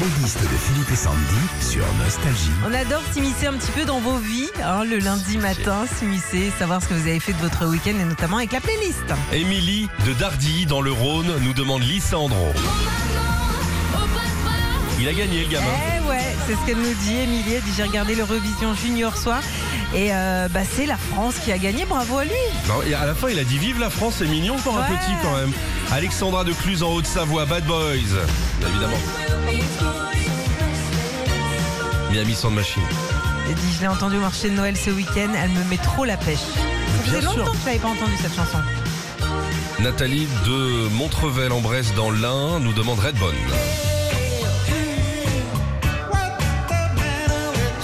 playlist de Philippe et Sandy sur Nostalgie. On adore s'immiscer un petit peu dans vos vies, hein, le lundi matin, s'immiscer, savoir ce que vous avez fait de votre week-end et notamment avec la playlist. Émilie de Dardy dans le Rhône nous demande Lissandro. Il a gagné le gamin. Eh ouais, c'est ce qu'elle nous dit, Émilie. Elle dit j'ai regardé l'Eurovision Junior soir et euh, bah, c'est la France qui a gagné, bravo à lui. Non, et à la fin, il a dit Vive la France, c'est mignon pour un petit quand même. Alexandra de Cluse en Haute-Savoie, Bad Boys. Évidemment. Miami Sound Machine. Elle dit je l'ai entendu au marché de Noël ce week-end, elle me met trop la pêche. Ça faisait sûr. longtemps que je n'avais pas entendu cette chanson. Nathalie de Montrevel en Bresse dans l'Ain nous demande Redbone.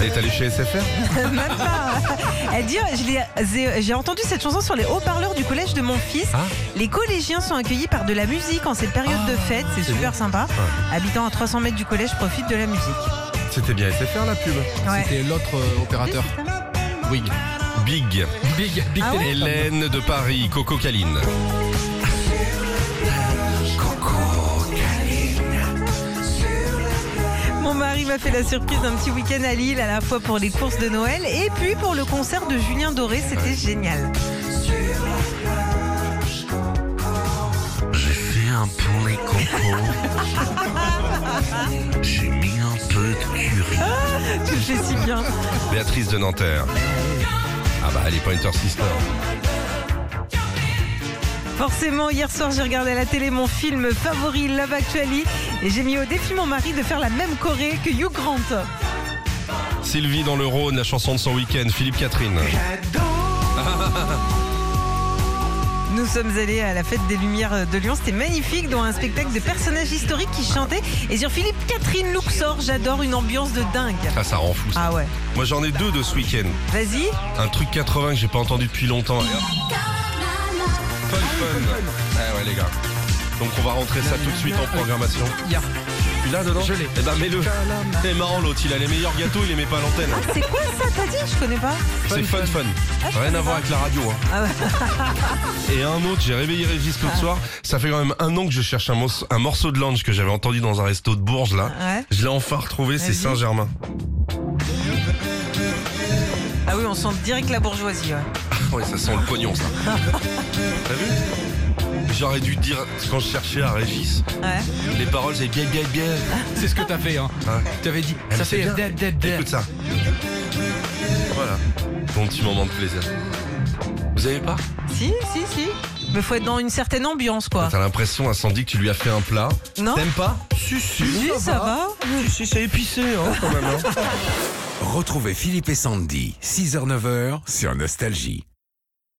Elle est allée chez SFR Même pas. Elle dit j'ai entendu cette chanson sur les haut-parleurs du collège de mon fils. Ah. Les collégiens sont accueillis par de la musique en cette période de fête, c'est super sympa. Habitant à 300 mètres du collège, profite de la musique. C'était bien SFR la pub. Ouais. C'était l'autre euh, opérateur. Wig. Big. Big, Big Ah ouais. Hélène de Paris, Coco Caline. Mon mari m'a fait la surprise d'un petit week-end à Lille, à la fois pour les courses de Noël et puis pour le concert de Julien Doré. C'était génial. J'ai fait un poulet coco. J'ai mis un peu de curry. Tu le fais si bien. Béatrice de Nanterre. Ah bah, elle est Pointer Sister. Forcément, hier soir, j'ai regardé à la télé mon film favori Love Actually et j'ai mis au défi mon mari de faire la même choré que Hugh Grant. Sylvie dans le Rhône, la chanson de son week-end. Philippe Catherine. Nous sommes allés à la fête des Lumières de Lyon. C'était magnifique, dont un spectacle de personnages historiques qui chantaient. Et sur Philippe Catherine Luxor, j'adore une ambiance de dingue. Ah, ça rend fou ça. Ah ouais. Moi j'en ai deux de ce week-end. Vas-y. Un truc 80 que j'ai pas entendu depuis longtemps. Fun fun. Ah ouais les gars. Donc on va rentrer ça tout de suite en programmation. Ya. Tu l'as dedans Je l'ai. Eh ben mets-le. C'est marrant l'autre, il a les meilleurs gâteaux, il les met pas à l'antenne. Ah, c'est quoi ça, t'as dit? Je connais pas. C'est fun fun. fun. je Rien à voir avec la radio. hein. Ah ouais. Et un autre, j'ai réveillé Régis l'autre soir. Ça fait quand même un an que je cherche un, morceau- un morceau de lunch que j'avais entendu dans un resto de Bourges là. Ouais. Je l'ai enfin retrouvé, c'est. Saint-Germain. Ah oui, on sent direct la bourgeoisie. ouais. Ouais, ça sent le pognon ça. T'as vu J'aurais dû dire quand je cherchais à Régis, Ouais. les paroles c'est bien bien bien. C'est ce que t'as fait, hein. Ouais. Tu avais dit, Ah, mais ça c'est fait bien. dead, dead, dead. Écoute ça. Voilà. Ton petit moment de plaisir. Vous avez pas? Si, si, si. Mais faut être dans une certaine ambiance, quoi. T'as l'impression, Sandy, que tu lui as fait un plat. Non T'aimes pas Si, si, Si, ça va. Si, si, c'est épicé, hein, quand même. hein. Retrouvez Philippe et Sandy, 6h-9h sur Nostalgie.